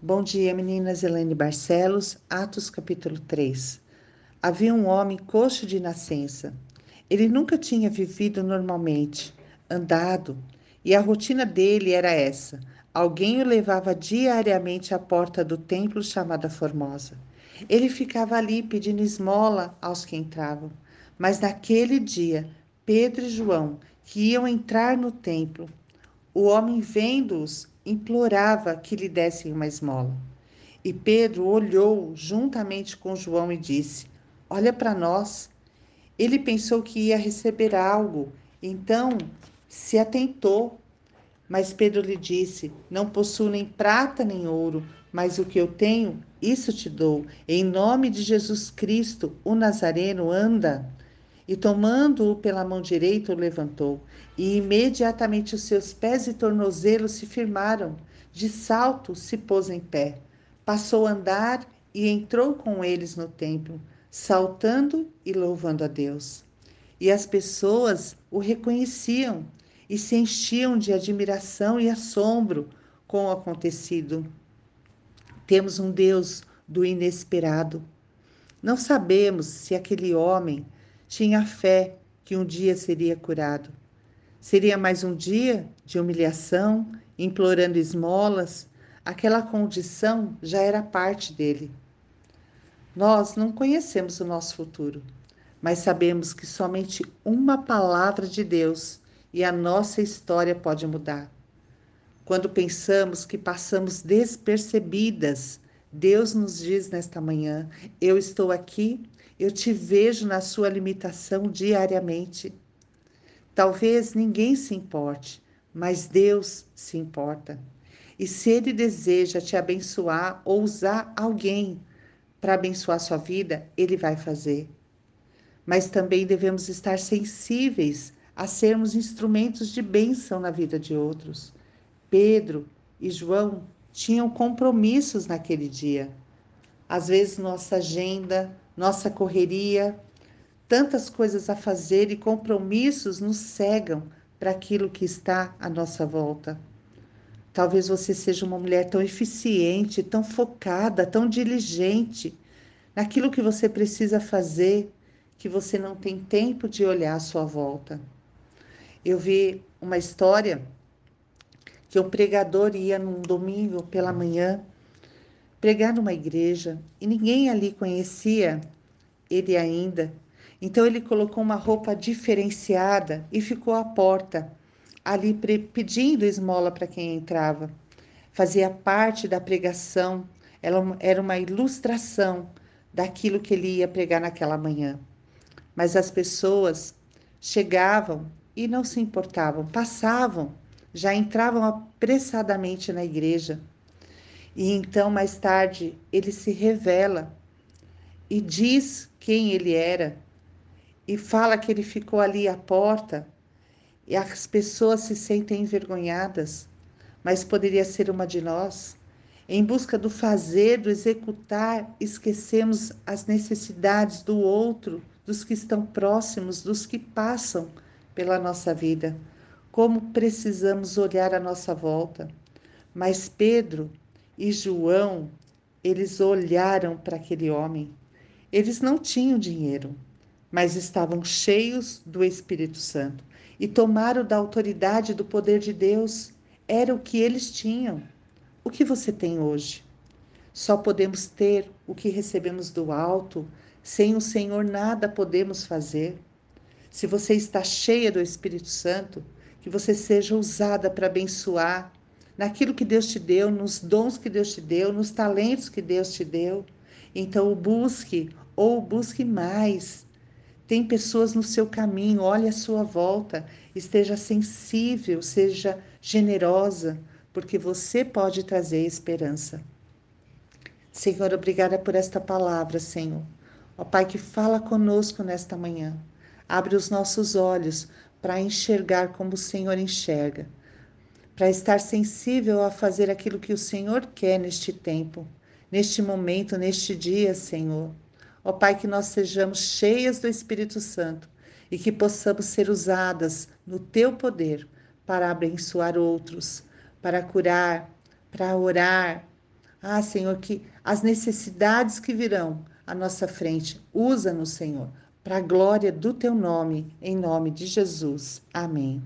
Bom dia, meninas. Elaine Barcelos, Atos capítulo 3. Havia um homem coxo de nascença. Ele nunca tinha vivido normalmente, andado, e a rotina dele era essa: alguém o levava diariamente à porta do templo chamada Formosa. Ele ficava ali pedindo esmola aos que entravam. Mas naquele dia, Pedro e João, que iam entrar no templo, o homem vendo-os implorava que lhe dessem uma esmola. E Pedro olhou juntamente com João e disse: Olha para nós. Ele pensou que ia receber algo, então se atentou. Mas Pedro lhe disse: Não possuo nem prata nem ouro, mas o que eu tenho, isso te dou. Em nome de Jesus Cristo, o Nazareno, anda. E tomando-o pela mão direita, o levantou. E imediatamente os seus pés e tornozelos se firmaram. De salto se pôs em pé. Passou a andar e entrou com eles no templo, saltando e louvando a Deus. E as pessoas o reconheciam e se enchiam de admiração e assombro com o acontecido. Temos um Deus do inesperado. Não sabemos se aquele homem tinha fé que um dia seria curado. Seria mais um dia de humilhação, implorando esmolas. Aquela condição já era parte dele. Nós não conhecemos o nosso futuro, mas sabemos que somente uma palavra de Deus e a nossa história pode mudar. Quando pensamos que passamos despercebidas, Deus nos diz nesta manhã: Eu estou aqui eu te vejo na sua limitação diariamente. Talvez ninguém se importe, mas Deus se importa. E se Ele deseja te abençoar ou usar alguém para abençoar sua vida, Ele vai fazer. Mas também devemos estar sensíveis a sermos instrumentos de bênção na vida de outros. Pedro e João tinham compromissos naquele dia. Às vezes, nossa agenda, nossa correria, tantas coisas a fazer e compromissos nos cegam para aquilo que está à nossa volta. Talvez você seja uma mulher tão eficiente, tão focada, tão diligente naquilo que você precisa fazer, que você não tem tempo de olhar à sua volta. Eu vi uma história que um pregador ia num domingo pela manhã pregar numa igreja e ninguém ali conhecia ele ainda. Então ele colocou uma roupa diferenciada e ficou à porta, ali pedindo esmola para quem entrava. Fazia parte da pregação, ela era uma ilustração daquilo que ele ia pregar naquela manhã. Mas as pessoas chegavam e não se importavam, passavam, já entravam apressadamente na igreja e então, mais tarde, ele se revela e diz quem ele era e fala que ele ficou ali à porta e as pessoas se sentem envergonhadas, mas poderia ser uma de nós. Em busca do fazer, do executar, esquecemos as necessidades do outro, dos que estão próximos, dos que passam pela nossa vida. Como precisamos olhar à nossa volta. Mas Pedro e João, eles olharam para aquele homem. Eles não tinham dinheiro, mas estavam cheios do Espírito Santo e tomaram da autoridade do poder de Deus. Era o que eles tinham. O que você tem hoje? Só podemos ter o que recebemos do alto. Sem o Senhor nada podemos fazer. Se você está cheia do Espírito Santo, que você seja usada para abençoar, naquilo que Deus te deu, nos dons que Deus te deu, nos talentos que Deus te deu. Então, busque ou busque mais. Tem pessoas no seu caminho, olhe à sua volta, esteja sensível, seja generosa, porque você pode trazer esperança. Senhor, obrigada por esta palavra, Senhor. Ó Pai, que fala conosco nesta manhã. Abre os nossos olhos para enxergar como o Senhor enxerga para estar sensível a fazer aquilo que o Senhor quer neste tempo, neste momento, neste dia, Senhor. Ó Pai, que nós sejamos cheias do Espírito Santo e que possamos ser usadas no teu poder para abençoar outros, para curar, para orar, Ah, Senhor, que as necessidades que virão à nossa frente, usa-nos, Senhor, para a glória do teu nome, em nome de Jesus. Amém.